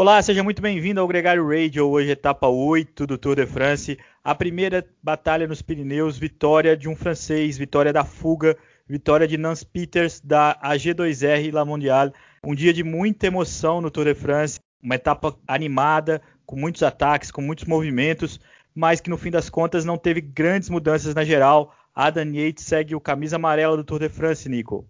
Olá, seja muito bem-vindo ao Gregário Radio, hoje etapa 8 do Tour de France, a primeira batalha nos Pirineus, vitória de um francês, vitória da fuga, vitória de Nance Peters da AG2R La Mondiale, um dia de muita emoção no Tour de France, uma etapa animada, com muitos ataques, com muitos movimentos, mas que no fim das contas não teve grandes mudanças na geral. Adam Yates segue o camisa amarela do Tour de France, Nico.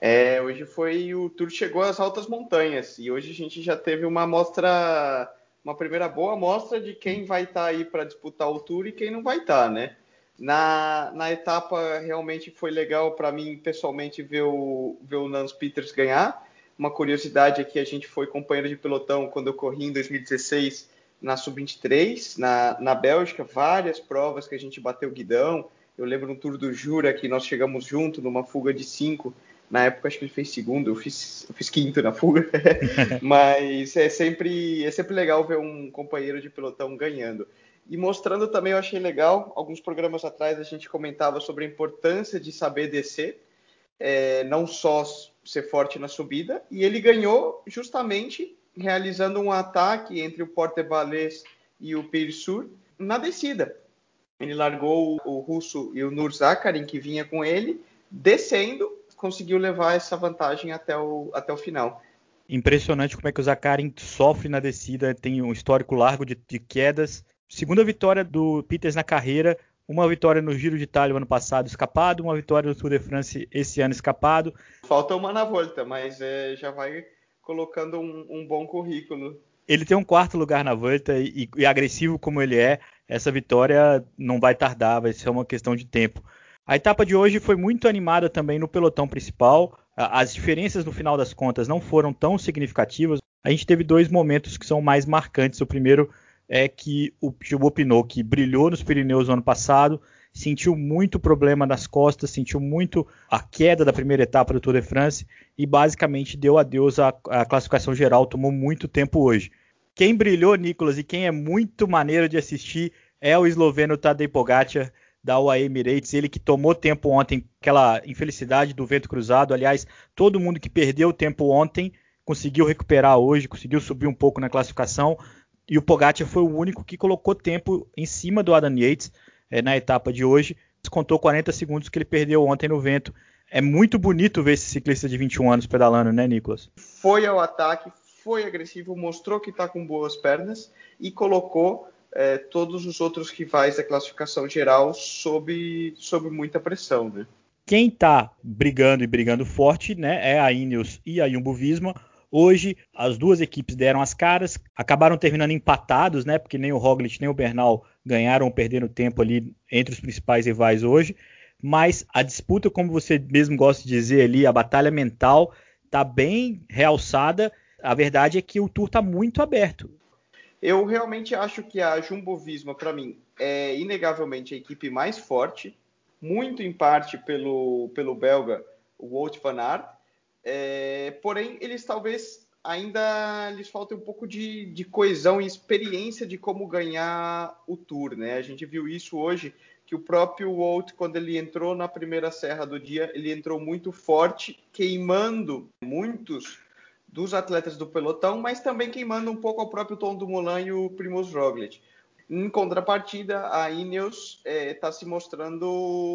É, hoje foi o Tour chegou às altas montanhas e hoje a gente já teve uma amostra, uma primeira boa amostra de quem vai estar tá aí para disputar o Tour e quem não vai estar, tá, né? Na, na etapa realmente foi legal para mim pessoalmente ver o, ver o Peters ganhar. Uma curiosidade é que a gente foi companheiro de pelotão quando eu corri em 2016 na Sub-23, na, na Bélgica, várias provas que a gente bateu guidão. Eu lembro no Tour do Jura que nós chegamos junto numa fuga de cinco na época acho que ele fez segundo, eu fiz, eu fiz quinto na fuga. Mas é sempre, é sempre legal ver um companheiro de pelotão ganhando. E mostrando também, eu achei legal, alguns programas atrás a gente comentava sobre a importância de saber descer, é, não só ser forte na subida, e ele ganhou justamente realizando um ataque entre o Porte Balès e o Pires Sur na descida. Ele largou o russo e o Nur Zakarin, que vinha com ele, descendo conseguiu levar essa vantagem até o, até o final. Impressionante como é que o Zakarin sofre na descida, tem um histórico largo de, de quedas. Segunda vitória do Peters na carreira, uma vitória no Giro de Itália ano passado escapado, uma vitória no Tour de France esse ano escapado. Falta uma na volta, mas é, já vai colocando um, um, bom currículo. Ele tem um quarto lugar na volta e, e, agressivo como ele é, essa vitória não vai tardar, vai ser uma questão de tempo. A etapa de hoje foi muito animada também no pelotão principal. As diferenças no final das contas não foram tão significativas. A gente teve dois momentos que são mais marcantes. O primeiro é que o Thibaut Pinot, que brilhou nos Pirineus no ano passado, sentiu muito problema nas costas, sentiu muito a queda da primeira etapa do Tour de France e basicamente deu adeus à, à classificação geral, tomou muito tempo hoje. Quem brilhou, Nicolas, e quem é muito maneiro de assistir é o esloveno Tadej Pogacar, da UAE Emirates, ele que tomou tempo ontem, aquela infelicidade do vento cruzado. Aliás, todo mundo que perdeu tempo ontem conseguiu recuperar hoje, conseguiu subir um pouco na classificação. E o Pogacar foi o único que colocou tempo em cima do Adam Yates é, na etapa de hoje. Contou 40 segundos que ele perdeu ontem no vento. É muito bonito ver esse ciclista de 21 anos pedalando, né, Nicolas? Foi ao ataque, foi agressivo, mostrou que está com boas pernas e colocou é, todos os outros rivais da classificação geral sob, sob muita pressão, né? Quem está brigando e brigando forte, né, é a Ineos e a Jumbo Visma. Hoje as duas equipes deram as caras, acabaram terminando empatados, né, porque nem o Roglic nem o Bernal ganharam ou perderam tempo ali entre os principais rivais hoje. Mas a disputa, como você mesmo gosta de dizer ali, a batalha mental está bem realçada. A verdade é que o Tour está muito aberto. Eu realmente acho que a Jumbo Visma, para mim, é inegavelmente a equipe mais forte, muito em parte pelo, pelo belga Wout van Aert. É, porém, eles talvez ainda lhes falte um pouco de, de, coesão e experiência de como ganhar o Tour, né? A gente viu isso hoje, que o próprio Wout, quando ele entrou na primeira serra do dia, ele entrou muito forte, queimando muitos dos atletas do pelotão, mas também quem manda um pouco ao próprio Tom Dumoulin e o Primoz Roglic. Em contrapartida, a Ineos está é, tá se mostrando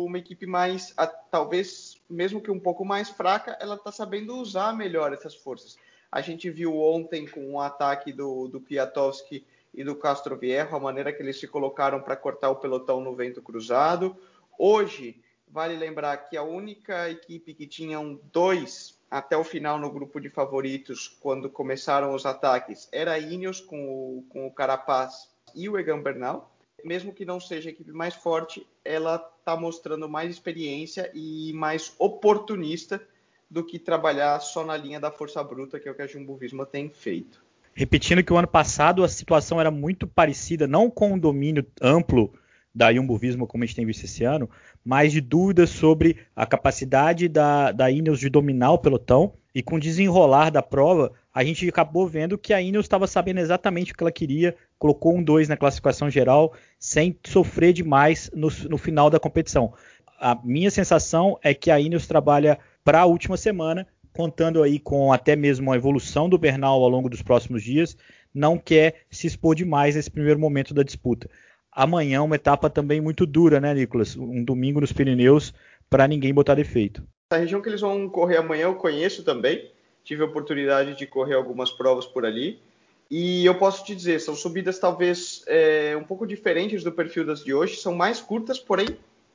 uma equipe mais, a, talvez, mesmo que um pouco mais fraca, ela está sabendo usar melhor essas forças. A gente viu ontem com o ataque do, do Kwiatkowski e do Castro Viejo, a maneira que eles se colocaram para cortar o pelotão no vento cruzado. Hoje, vale lembrar que a única equipe que tinham dois até o final no grupo de favoritos, quando começaram os ataques, era Ineos com o, com o Carapaz e o Egan Bernal. Mesmo que não seja a equipe mais forte, ela está mostrando mais experiência e mais oportunista do que trabalhar só na linha da força bruta, que é o que a Jumbo Visma tem feito. Repetindo que o ano passado a situação era muito parecida, não com um domínio amplo da Jumbo Visma, como a gente tem visto esse ano, mas de dúvidas sobre a capacidade da, da Ineos de dominar o pelotão. E com o desenrolar da prova, a gente acabou vendo que a Ineos estava sabendo exatamente o que ela queria, colocou um 2 na classificação geral, sem sofrer demais no, no final da competição. A minha sensação é que a Ineos trabalha para a última semana contando aí com até mesmo a evolução do Bernal ao longo dos próximos dias, não quer se expor demais nesse primeiro momento da disputa. Amanhã uma etapa também muito dura, né, Nicolas? Um domingo nos Pirineus para ninguém botar defeito. A região que eles vão correr amanhã eu conheço também. Tive a oportunidade de correr algumas provas por ali. E eu posso te dizer, são subidas talvez é, um pouco diferentes do perfil das de hoje, são mais curtas, porém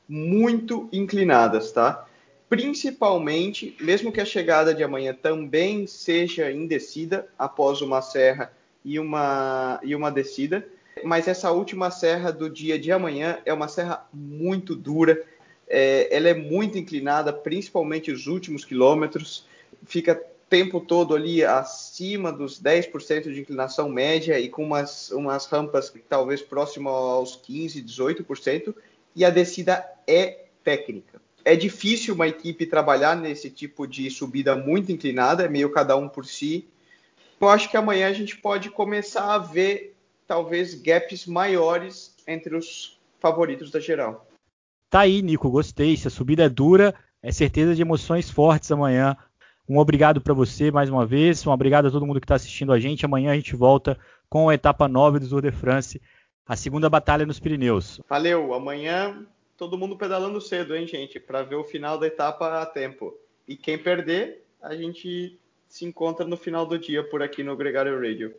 muito inclinadas, tá? Principalmente, mesmo que a chegada de amanhã também seja indecida após uma serra e uma, e uma descida, mas essa última serra do dia de amanhã é uma serra muito dura, é, ela é muito inclinada, principalmente os últimos quilômetros, fica tempo todo ali acima dos 10% de inclinação média e com umas, umas rampas talvez próximo aos 15%, 18%, e a descida é técnica. É difícil uma equipe trabalhar nesse tipo de subida muito inclinada, é meio cada um por si. Eu acho que amanhã a gente pode começar a ver talvez gaps maiores entre os favoritos da geral. Tá aí, Nico, gostei. Se a subida é dura, é certeza de emoções fortes amanhã. Um obrigado para você mais uma vez, um obrigado a todo mundo que está assistindo a gente. Amanhã a gente volta com a etapa 9 do Tour de France, a segunda batalha nos Pirineus. Valeu, amanhã todo mundo pedalando cedo, hein, gente, para ver o final da etapa a tempo. E quem perder, a gente se encontra no final do dia por aqui no Gregário Radio.